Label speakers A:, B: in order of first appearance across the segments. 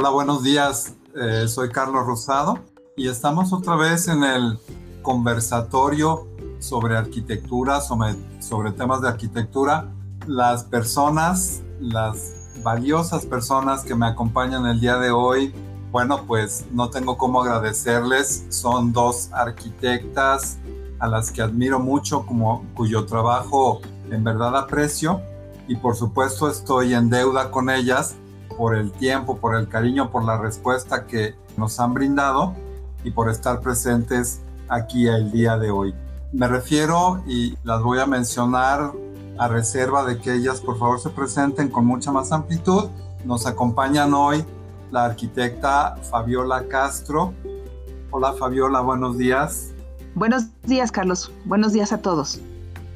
A: Hola, buenos días. Eh, soy Carlos Rosado y estamos otra vez en el conversatorio sobre arquitectura, sobre, sobre temas de arquitectura. Las personas, las valiosas personas que me acompañan el día de hoy, bueno, pues no tengo cómo agradecerles. Son dos arquitectas a las que admiro mucho, como, cuyo trabajo en verdad aprecio y por supuesto estoy en deuda con ellas por el tiempo, por el cariño, por la respuesta que nos han brindado y por estar presentes aquí el día de hoy. Me refiero y las voy a mencionar a reserva de que ellas por favor se presenten con mucha más amplitud. Nos acompañan hoy la arquitecta Fabiola Castro. Hola Fabiola, buenos días.
B: Buenos días Carlos, buenos días a todos.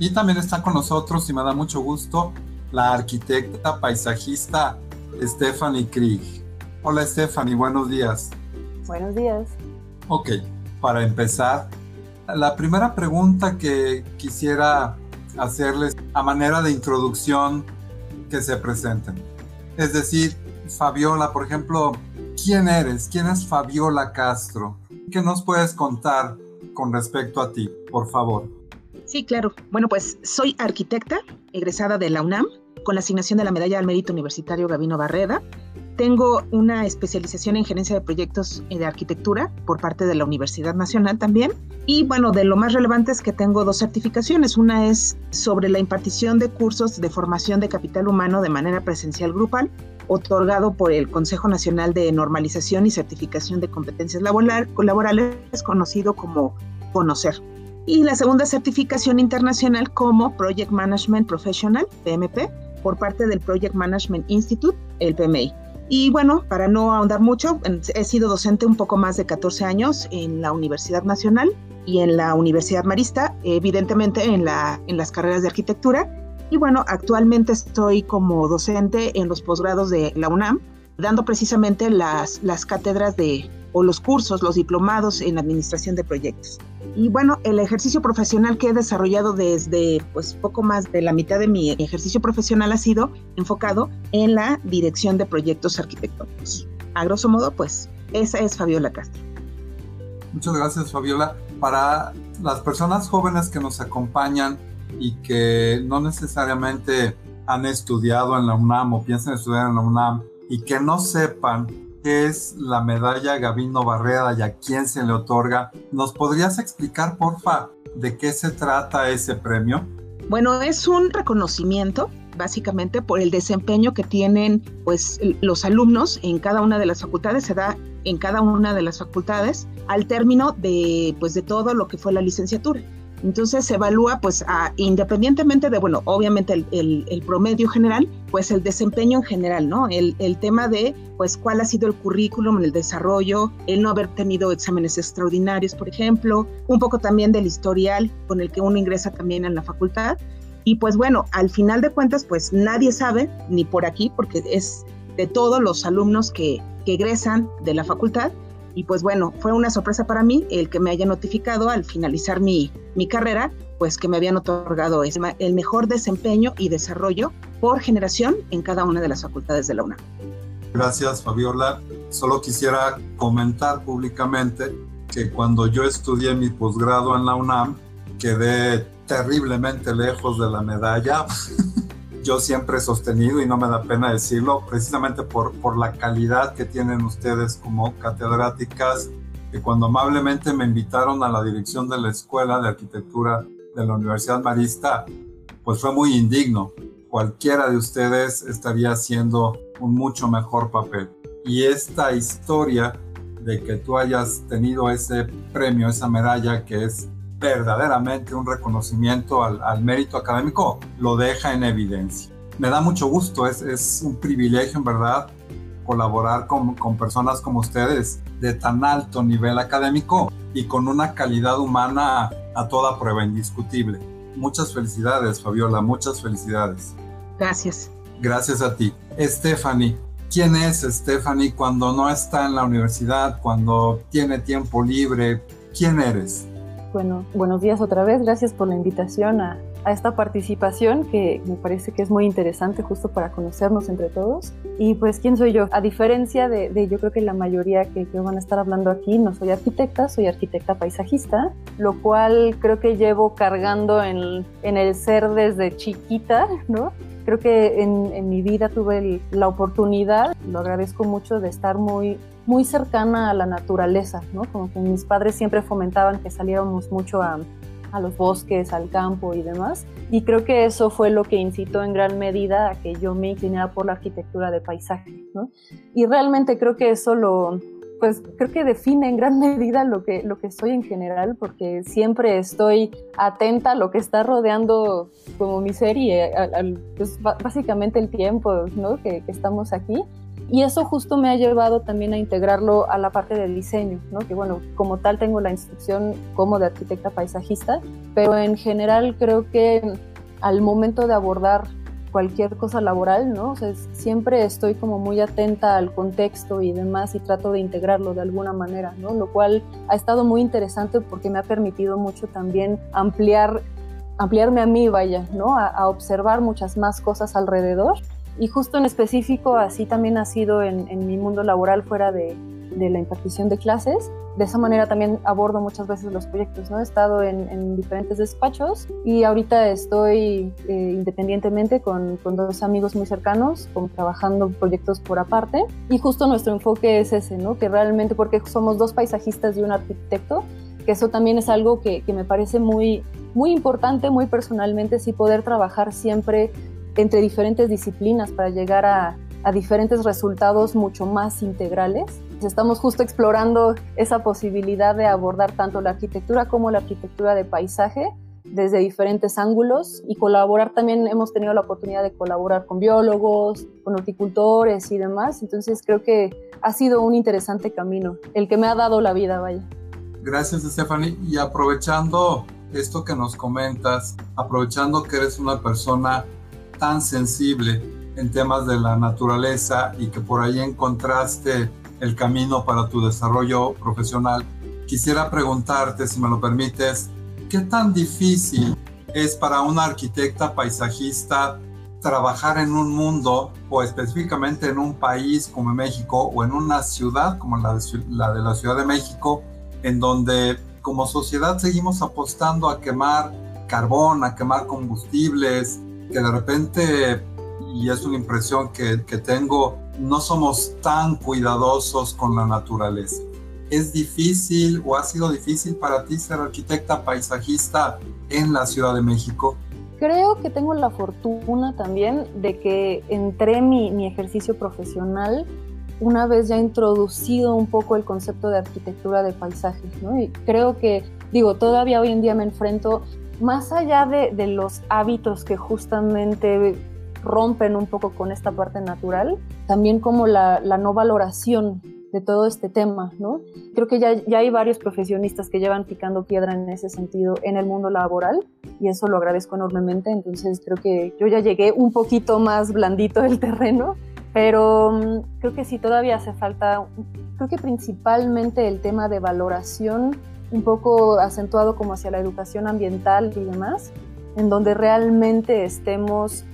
A: Y también está con nosotros y me da mucho gusto la arquitecta paisajista Stephanie Krieg. Hola Stephanie, buenos días.
C: Buenos días.
A: Ok, para empezar, la primera pregunta que quisiera hacerles a manera de introducción que se presenten. Es decir, Fabiola, por ejemplo, ¿quién eres? ¿Quién es Fabiola Castro? ¿Qué nos puedes contar con respecto a ti, por favor?
B: Sí, claro. Bueno, pues soy arquitecta, egresada de la UNAM, con la asignación de la Medalla al Mérito Universitario Gavino Barreda. Tengo una especialización en gerencia de proyectos de arquitectura por parte de la Universidad Nacional también. Y bueno, de lo más relevante es que tengo dos certificaciones. Una es sobre la impartición de cursos de formación de capital humano de manera presencial grupal, otorgado por el Consejo Nacional de Normalización y Certificación de Competencias Laborales, conocido como CONOCER y la segunda certificación internacional como Project Management Professional, PMP, por parte del Project Management Institute, el PMI. Y bueno, para no ahondar mucho, he sido docente un poco más de 14 años en la Universidad Nacional y en la Universidad Marista, evidentemente en, la, en las carreras de arquitectura. Y bueno, actualmente estoy como docente en los posgrados de la UNAM, dando precisamente las, las cátedras de, o los cursos, los diplomados en administración de proyectos. Y bueno, el ejercicio profesional que he desarrollado desde pues poco más de la mitad de mi ejercicio profesional ha sido enfocado en la dirección de proyectos arquitectónicos. A grosso modo, pues esa es Fabiola Castro.
A: Muchas gracias, Fabiola. Para las personas jóvenes que nos acompañan y que no necesariamente han estudiado en la UNAM o piensan estudiar en la UNAM y que no sepan qué es la medalla Gavino Barrera y a quién se le otorga. ¿Nos podrías explicar, porfa, de qué se trata ese premio?
B: Bueno, es un reconocimiento básicamente por el desempeño que tienen pues los alumnos en cada una de las facultades se da en cada una de las facultades al término de pues de todo lo que fue la licenciatura. Entonces se evalúa, pues, independientemente de, bueno, obviamente el, promedio general, pues el desempeño en general, ¿no? El, tema de, pues, cuál ha sido el currículum, el desarrollo, el no haber tenido exámenes extraordinarios, por ejemplo, un poco también del historial con el que uno ingresa también en la facultad. Y pues bueno, al final de cuentas, pues nadie sabe, ni por aquí, porque es de todos los alumnos que, que egresan de la facultad, y pues bueno, fue una sorpresa para mí el que me haya notificado al finalizar mi, mi carrera, pues que me habían otorgado el mejor desempeño y desarrollo por generación en cada una de las facultades de la UNAM.
A: Gracias, Fabiola. Solo quisiera comentar públicamente que cuando yo estudié mi posgrado en la UNAM, quedé terriblemente lejos de la medalla. yo siempre he sostenido, y no me da pena decirlo, precisamente por, por la calidad que tienen ustedes como catedráticas, que cuando amablemente me invitaron a la dirección de la Escuela de Arquitectura de la Universidad Marista, pues fue muy indigno. Cualquiera de ustedes estaría haciendo un mucho mejor papel. Y esta historia de que tú hayas tenido ese premio, esa medalla que es verdaderamente un reconocimiento al, mérito académico, lo deja en evidencia. Me da mucho gusto, es, es un privilegio en verdad colaborar con, con, personas como ustedes de tan alto nivel académico y con una calidad humana a toda prueba indiscutible. Muchas felicidades, Fabiola, muchas felicidades.
B: Gracias.
A: Gracias a ti. Stephanie, ¿quién es Stephanie cuando no está en la universidad, cuando tiene tiempo libre? ¿Quién eres?
C: Bueno, buenos días otra vez. Gracias por la invitación a, esta participación que me parece que es muy interesante justo para conocernos entre todos. Y pues, ¿quién soy yo? A diferencia de, yo creo que la mayoría que, que, van a estar hablando aquí, no soy arquitecta, soy arquitecta paisajista, lo cual creo que llevo cargando en, el ser desde chiquita, ¿no? Creo que en mi vida tuve la oportunidad, lo agradezco mucho, de estar muy, muy cercana a la naturaleza, ¿no? Como que mis padres siempre fomentaban que saliéramos mucho a, a los bosques, al campo y demás. Y creo que eso fue lo que incitó en gran medida a que yo me inclinara por la arquitectura de paisaje, ¿no? Y realmente creo que eso lo, pues creo que define en gran medida lo que, lo que soy en general, porque siempre estoy atenta a lo que está rodeando como mi serie, pues, básicamente el tiempo ¿no? que, que, estamos aquí. Y eso justo me ha llevado también a integrarlo a la parte del diseño, ¿no? que bueno, como tal tengo la instrucción como de arquitecta paisajista, pero en general creo que al momento de abordar cualquier cosa laboral, ¿no? O sea, siempre estoy como muy atenta al contexto y demás y trato de integrarlo de alguna manera, ¿no? Lo cual ha estado muy interesante porque me ha permitido mucho también ampliar, ampliarme a mí, vaya, ¿no? A, observar muchas más cosas alrededor. Y justo en específico, así también ha sido en, mi mundo laboral fuera de, la impartición de clases. De esa manera también abordo muchas veces los proyectos, ¿no? He estado en, diferentes despachos y ahorita estoy eh, independientemente con, con, dos amigos muy cercanos, como trabajando proyectos por aparte. Y justo nuestro enfoque es ese, ¿no? Que realmente, porque somos dos paisajistas y un arquitecto, que eso también es algo que, que me parece muy, muy importante, muy personalmente, sí poder trabajar siempre entre diferentes disciplinas para llegar a, a diferentes resultados mucho más integrales Estamos justo explorando esa posibilidad de abordar tanto la arquitectura como la arquitectura de paisaje desde diferentes ángulos y colaborar también hemos tenido la oportunidad de colaborar con biólogos, con horticultores y demás, entonces creo que ha sido un interesante camino, el que me ha dado la vida, vaya.
A: Gracias, Stephanie. Y aprovechando esto que nos comentas, aprovechando que eres una persona tan sensible en temas de la naturaleza y que por ahí encontraste el camino para tu desarrollo profesional, quisiera preguntarte, si me lo permites, ¿qué tan difícil es para una arquitecta paisajista trabajar en un mundo o específicamente en un país como México o en una ciudad como la de, la de la Ciudad de México, en donde como sociedad seguimos apostando a quemar carbón, a quemar combustibles, que de repente, y es una impresión que, que tengo, no somos tan cuidadosos con la naturaleza. ¿Es difícil o ha sido difícil para ti ser arquitecta paisajista en la Ciudad de México?
C: Creo que tengo la fortuna también de que entré mi, mi ejercicio profesional una vez ya introducido un poco el concepto de arquitectura de paisaje, ¿no? Y creo que, digo, todavía hoy en día me enfrento, más allá de, de los hábitos que justamente rompen un poco con esta parte natural, también como la, no valoración de todo este tema, ¿no? Creo que ya, ya hay varios profesionistas que llevan picando piedra en ese sentido en el mundo laboral y eso lo agradezco enormemente, entonces creo que yo ya llegué un poquito más blandito del terreno, pero mm, creo que sí todavía hace falta, creo que principalmente el tema de valoración un poco acentuado como hacia la educación ambiental y demás, en donde realmente estemos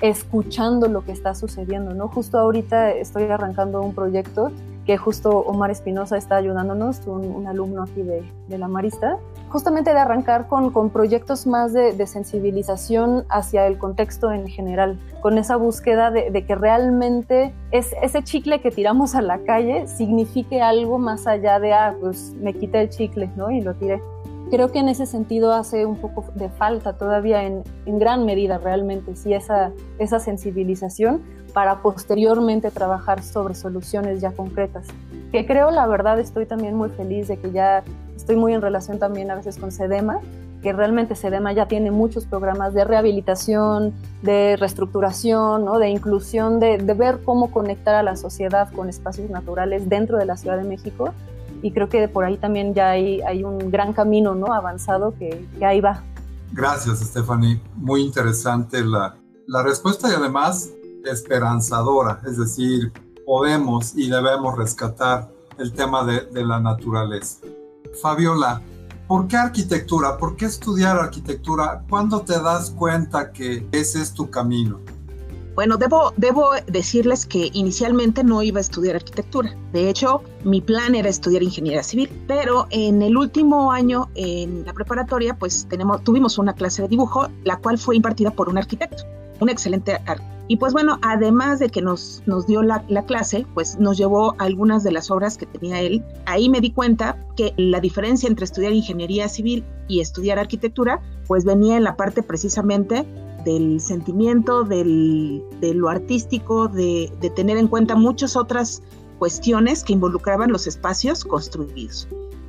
C: escuchando lo que está sucediendo, ¿no? Justo ahorita estoy arrancando un proyecto que justo Omar Espinosa está ayudándonos, un, alumno aquí de, la Marista, justamente de arrancar con, con proyectos más de, sensibilización hacia el contexto en general, con esa búsqueda de, de, que realmente es, ese chicle que tiramos a la calle signifique algo más allá de, ah, pues me quité el chicle, ¿no? Y lo tiré creo que en ese sentido hace un poco de falta todavía en, en gran medida realmente, sí, esa, esa sensibilización para posteriormente trabajar sobre soluciones ya concretas. Que creo, la verdad, estoy también muy feliz de que ya estoy muy en relación también a veces con SEDEMA, que realmente SEDEMA ya tiene muchos programas de rehabilitación, de reestructuración, ¿no? de inclusión, de, de ver cómo conectar a la sociedad con espacios naturales dentro de la Ciudad de México y creo que por ahí también ya hay, hay un gran camino ¿no? avanzado que, que ahí va.
A: Gracias, Stephanie. Muy interesante la, la respuesta y además esperanzadora, es decir, podemos y debemos rescatar el tema de, de la naturaleza. Fabiola, ¿Por qué arquitectura? ¿Por qué estudiar arquitectura? ¿Cuándo te das cuenta que ese es tu camino?
B: Bueno, debo, decirles que inicialmente no iba a estudiar arquitectura. De hecho, mi plan era estudiar ingeniería civil, pero en el último año en la preparatoria, pues tuvimos una clase de dibujo, la cual fue impartida por un arquitecto, un excelente arquitecto. Y pues bueno, además de que nos, nos dio la, la, clase, pues nos llevó algunas de las obras que tenía él. Ahí me di cuenta que la diferencia entre estudiar ingeniería civil y estudiar arquitectura, pues venía en la parte precisamente del sentimiento, del, de lo artístico, de, de tener en cuenta muchas otras cuestiones que involucraban los espacios construidos.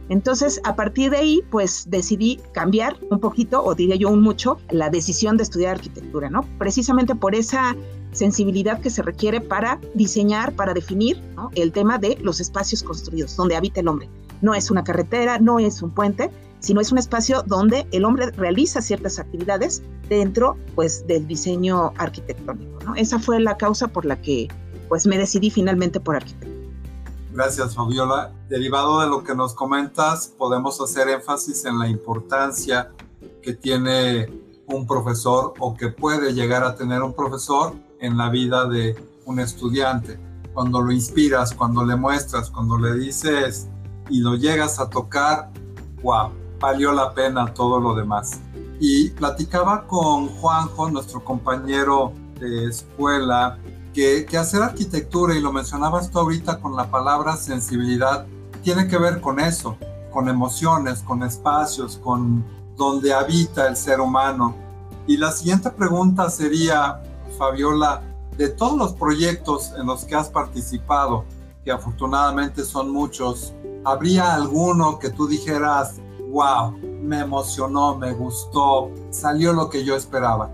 B: Entonces, a partir de ahí, pues decidí cambiar un poquito, o diría yo un mucho, la decisión de estudiar arquitectura, ¿no? Precisamente por esa sensibilidad que se requiere para diseñar, para definir el tema de los espacios construidos, donde habita el hombre. No es una carretera, no es un puente, sino es un espacio donde el hombre realiza ciertas actividades dentro pues del diseño arquitectónico. ¿no? Esa fue la causa por la que pues me decidí finalmente por arquitectura.
A: Gracias, Fabiola. Derivado de lo que nos comentas, podemos hacer énfasis en la importancia que tiene un profesor o que puede llegar a tener un profesor en la vida de un estudiante. Cuando lo inspiras, cuando le muestras, cuando le dices y lo llegas a tocar, wow, valió la pena todo lo demás. Y platicaba con Juanjo, nuestro compañero de escuela, que, que, hacer arquitectura, y lo mencionabas tú ahorita con la palabra sensibilidad, tiene que ver con eso, con emociones, con espacios, con donde habita el ser humano. Y la siguiente pregunta sería, Fabiola, de todos los proyectos en los que has participado, que afortunadamente son muchos, ¿habría alguno que tú dijeras, wow, me emocionó, me gustó, salió lo que yo esperaba?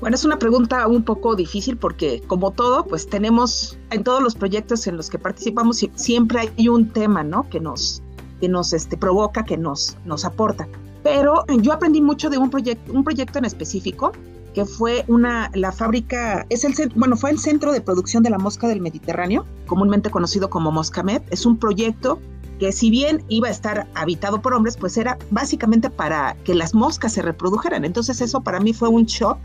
B: Bueno, es una pregunta un poco difícil porque como todo, pues tenemos en todos los proyectos en los que participamos siempre hay un tema, ¿no? Que nos, que nos este, provoca, que nos, nos aporta. Pero yo aprendí mucho de un proyecto, un proyecto en específico que fue una, la fábrica, es el, bueno, fue el centro de producción de la mosca del Mediterráneo, comúnmente conocido como Moscamed. Es un proyecto que si bien iba a estar habitado por hombres, pues era básicamente para que las moscas se reprodujeran. Entonces eso para mí fue un shock,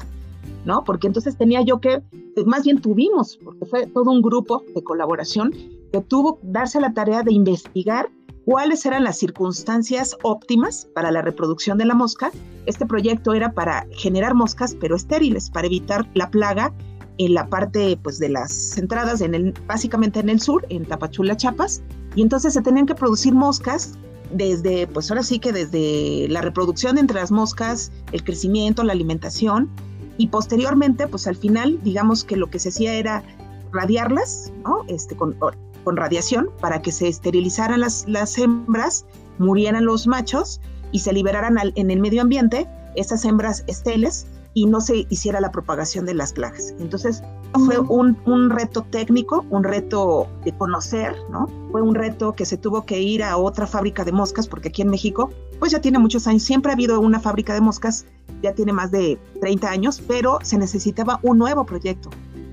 B: ¿no? Porque entonces tenía yo que, más bien tuvimos, porque fue todo un grupo de colaboración que tuvo darse la tarea de investigar cuáles eran las circunstancias óptimas para la reproducción de la mosca. Este proyecto era para generar moscas, pero estériles, para evitar la plaga en la parte pues, de las entradas, en el, básicamente en el sur, en Tapachula, Chiapas, y entonces se tenían que producir moscas desde, pues ahora sí que desde la reproducción entre las moscas, el crecimiento, la alimentación, y posteriormente, pues al final, digamos que lo que se hacía era radiarlas, ¿no? Este, con, con radiación para que se esterilizaran las, las hembras, murieran los machos y se liberaran en el medio ambiente esas hembras esteles y no se hiciera la propagación de las plagas. Entonces fue un, un, reto técnico, un reto de conocer, ¿no? Fue un reto que se tuvo que ir a otra fábrica de moscas, porque aquí en México, pues ya tiene muchos años, siempre ha habido una fábrica de moscas, ya tiene más de 30 años, pero se necesitaba un nuevo proyecto,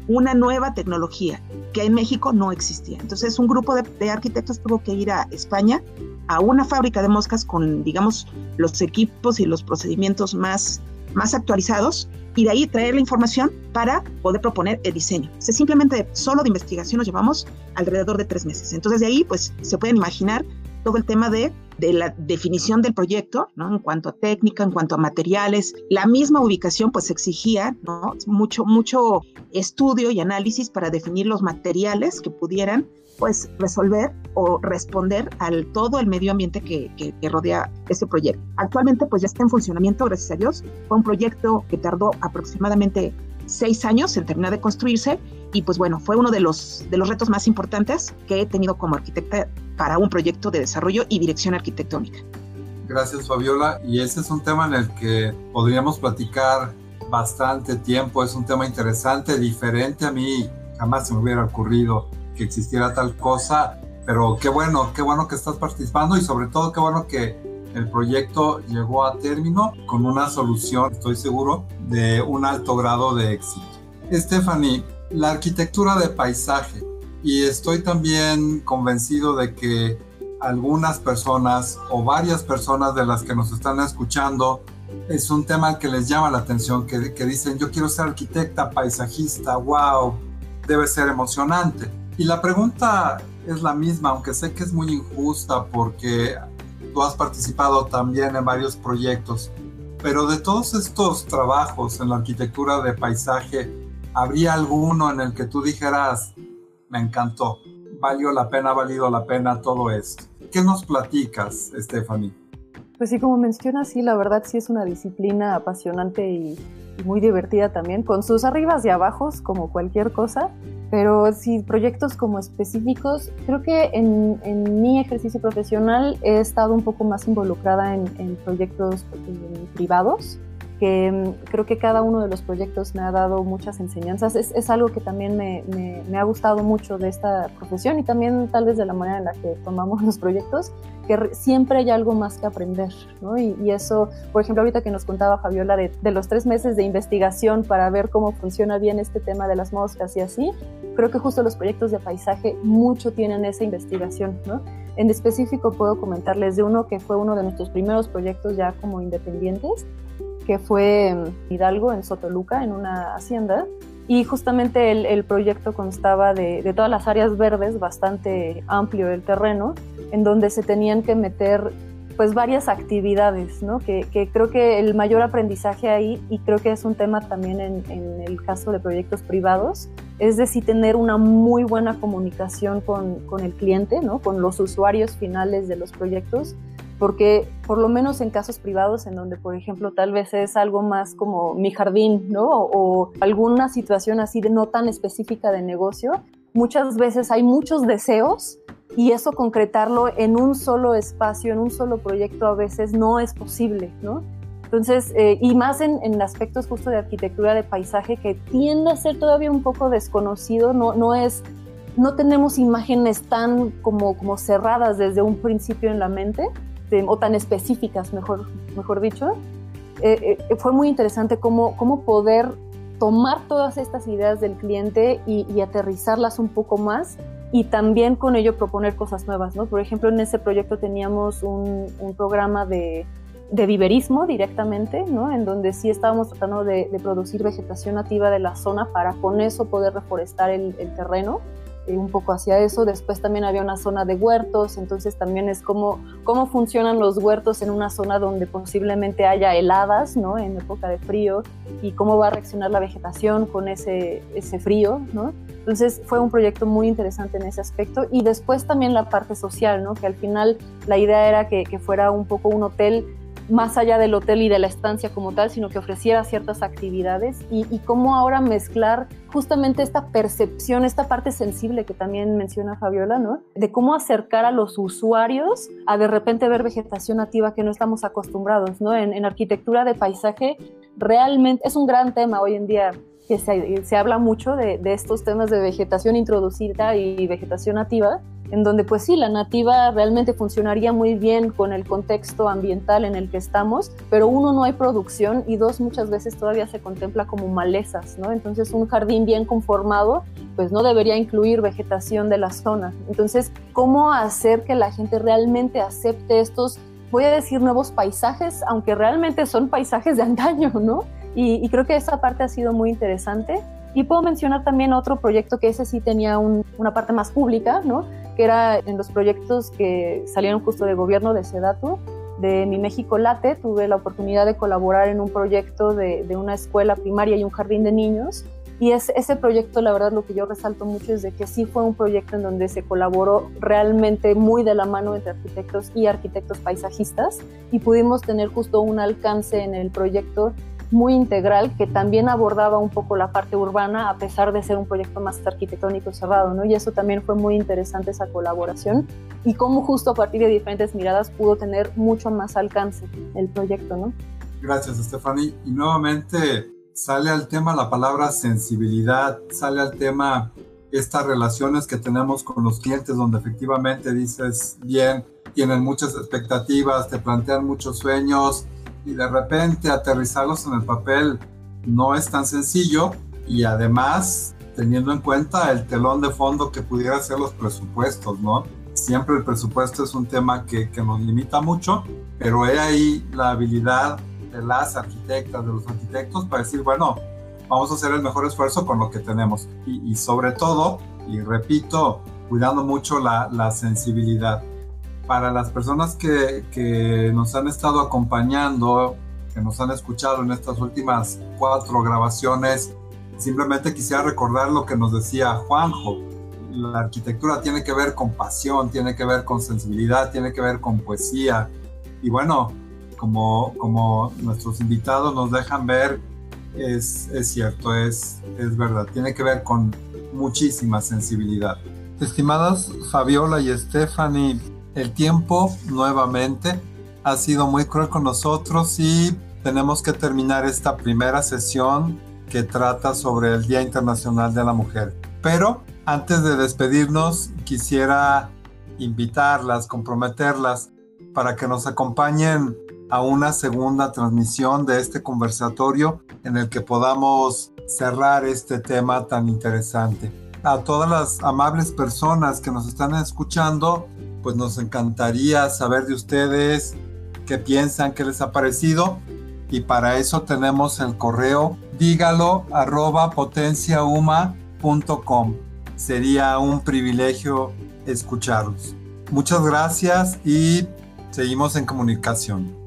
B: una nueva tecnología que en México no existía. Entonces un grupo de, arquitectos tuvo que ir a España a una fábrica de moscas con, digamos, los equipos y los procedimientos más, más actualizados y de ahí traer la información para poder proponer el diseño. O simplemente solo de investigación nos llevamos alrededor de tres meses. Entonces de ahí pues se pueden imaginar todo el tema de, de la definición del proyecto, ¿no? En cuanto a técnica, en cuanto a materiales, la misma ubicación pues exigía. Mucho, mucho estudio y análisis para definir los materiales que pudieran pues resolver o responder al todo el medio ambiente que, rodea este proyecto. Actualmente pues ya está en funcionamiento, gracias a Dios. Fue un proyecto que tardó aproximadamente seis años en terminar de construirse y pues bueno, fue uno de los, de los retos más importantes que he tenido como arquitecta para un proyecto de desarrollo y dirección arquitectónica.
A: Gracias Fabiola. Y ese es un tema en el que podríamos platicar bastante tiempo. Es un tema interesante, diferente. A mí jamás se me hubiera ocurrido que existiera tal cosa. Pero qué bueno, qué bueno que estás participando y sobre todo qué bueno que el proyecto llegó a término con una solución, estoy seguro, de un alto grado de éxito. Stephanie, la arquitectura de paisaje y estoy también convencido de que algunas personas o varias personas de las que nos están escuchando es un tema que les llama la atención, que, que dicen yo quiero ser arquitecta, paisajista, wow, debe ser emocionante. Y la pregunta es la misma, aunque sé que es muy injusta porque tú has participado también en varios proyectos, pero de todos estos trabajos en la arquitectura de paisaje, ¿habría alguno en el que tú dijeras, me encantó, valió la pena, ha valido la pena todo esto? ¿Qué nos platicas, Stephanie?
C: Pues sí, como mencionas, sí, la verdad sí es una disciplina apasionante y, y muy divertida también, con sus arribas y abajos, como cualquier cosa. Pero sí, proyectos como específicos, creo que en, en mi ejercicio profesional he estado un poco más involucrada en, proyectos eh, privados mm, creo que cada uno de los proyectos me ha dado muchas enseñanzas. Es, es algo que también me, me, me, ha gustado mucho de esta profesión y también tal vez de la manera en la que tomamos los proyectos, que siempre hay algo más que aprender, ¿no? Y, y eso, por ejemplo, ahorita que nos contaba Fabiola de, de, los tres meses de investigación para ver cómo funciona bien este tema de las moscas y así, creo que justo los proyectos de paisaje mucho tienen esa investigación, ¿no? En específico puedo comentarles de uno que fue uno de nuestros primeros proyectos ya como independientes, que fue Hidalgo, en Sotoluca, en una hacienda. Y justamente el, proyecto constaba de, de, todas las áreas verdes, bastante amplio el terreno, en donde se tenían que meter pues varias actividades, ¿no? Que, creo que el mayor aprendizaje ahí, y creo que es un tema también en, en el caso de proyectos privados, es decir, tener una muy buena comunicación con, con el cliente, ¿no? Con los usuarios finales de los proyectos, porque por lo menos en casos privados en donde, por ejemplo, tal vez es algo más como mi jardín, ¿no? O, alguna situación así de no tan específica de negocio, muchas veces hay muchos deseos y eso concretarlo en un solo espacio, en un solo proyecto a veces no es posible, ¿no? Entonces, eh, y más en, en, aspectos justo de arquitectura de paisaje que tiende a ser todavía un poco desconocido, no, no es, no tenemos imágenes tan como, como cerradas desde un principio en la mente, este, o tan específicas, mejor, mejor dicho, eh, eh, fue muy interesante cómo, cómo poder tomar todas estas ideas del cliente y, y, aterrizarlas un poco más y también con ello proponer cosas nuevas, ¿no? Por ejemplo, en ese proyecto teníamos un, un programa de, de, viverismo directamente, ¿no? En donde sí estábamos tratando de, de, producir vegetación nativa de la zona para con eso poder reforestar el, el terreno eh, un poco hacia eso. Después también había una zona de huertos, entonces también es como cómo funcionan los huertos en una zona donde posiblemente haya heladas, ¿no? En época de frío y cómo va a reaccionar la vegetación con ese, ese frío, ¿no? Entonces fue un proyecto muy interesante en ese aspecto y después también la parte social, ¿no? Que al final la idea era que, que fuera un poco un hotel más allá del hotel y de la estancia como tal, sino que ofreciera ciertas actividades y, cómo ahora mezclar justamente esta percepción, esta parte sensible que también menciona Fabiola, ¿no? De cómo acercar a los usuarios a de repente ver vegetación nativa que no estamos acostumbrados, ¿no? En, arquitectura de paisaje realmente es un gran tema hoy en día que se, se habla mucho de, estos temas de vegetación introducida y vegetación nativa, en donde pues sí, la nativa realmente funcionaría muy bien con el contexto ambiental en el que estamos, pero uno, no hay producción y dos, muchas veces todavía se contempla como malezas, ¿no? Entonces un jardín bien conformado pues no debería incluir vegetación de la zona. Entonces, ¿cómo hacer que la gente realmente acepte estos, voy a decir, nuevos paisajes, aunque realmente son paisajes de antaño, ¿no? Y, y creo que esa parte ha sido muy interesante. Y puedo mencionar también otro proyecto que ese sí tenía un, una parte más pública, ¿no? Que era en los proyectos que salieron justo de gobierno de Sedatu, de Mi México Late, tuve la oportunidad de colaborar en un proyecto de, de una escuela primaria y un jardín de niños. Y es, ese proyecto, la verdad, lo que yo resalto mucho es de que sí fue un proyecto en donde se colaboró realmente muy de la mano entre arquitectos y arquitectos paisajistas y pudimos tener justo un alcance en el proyecto muy integral que también abordaba un poco la parte urbana a pesar de ser un proyecto más arquitectónico cerrado, ¿no? Y eso también fue muy interesante esa colaboración y cómo justo a partir de diferentes miradas pudo tener mucho más alcance el proyecto, ¿no?
A: Gracias, Stephanie. Y nuevamente sale al tema la palabra sensibilidad, sale al tema estas relaciones que tenemos con los clientes donde efectivamente dices bien, tienen muchas expectativas, te plantean muchos sueños, y de repente aterrizarlos en el papel no es tan sencillo y además teniendo en cuenta el telón de fondo que pudiera ser los presupuestos, ¿no? Siempre el presupuesto es un tema que, que nos limita mucho, pero he ahí la habilidad de las arquitectas, de los arquitectos, para decir, bueno, vamos a hacer el mejor esfuerzo con lo que tenemos. Y, y sobre todo, y repito, cuidando mucho la, la sensibilidad. Para las personas que, nos han estado acompañando, que nos han escuchado en estas últimas cuatro grabaciones, simplemente quisiera recordar lo que nos decía Juanjo. La arquitectura tiene que ver con pasión, tiene que ver con sensibilidad, tiene que ver con poesía. Y bueno, como, nuestros invitados nos dejan ver, es, es cierto, es, es verdad, tiene que ver con muchísima sensibilidad. Estimadas Fabiola y Stephanie, el tiempo nuevamente ha sido muy cruel con nosotros y tenemos que terminar esta primera sesión que trata sobre el Día Internacional de la Mujer. Pero antes de despedirnos, quisiera invitarlas, comprometerlas para que nos acompañen a una segunda transmisión de este conversatorio en el que podamos cerrar este tema tan interesante. A todas las amables personas que nos están escuchando, pues nos encantaría saber de ustedes qué piensan, qué les ha parecido. Y para eso tenemos el correo dígalo arroba potenciauma.com. Sería un privilegio escucharlos. Muchas gracias y seguimos en comunicación.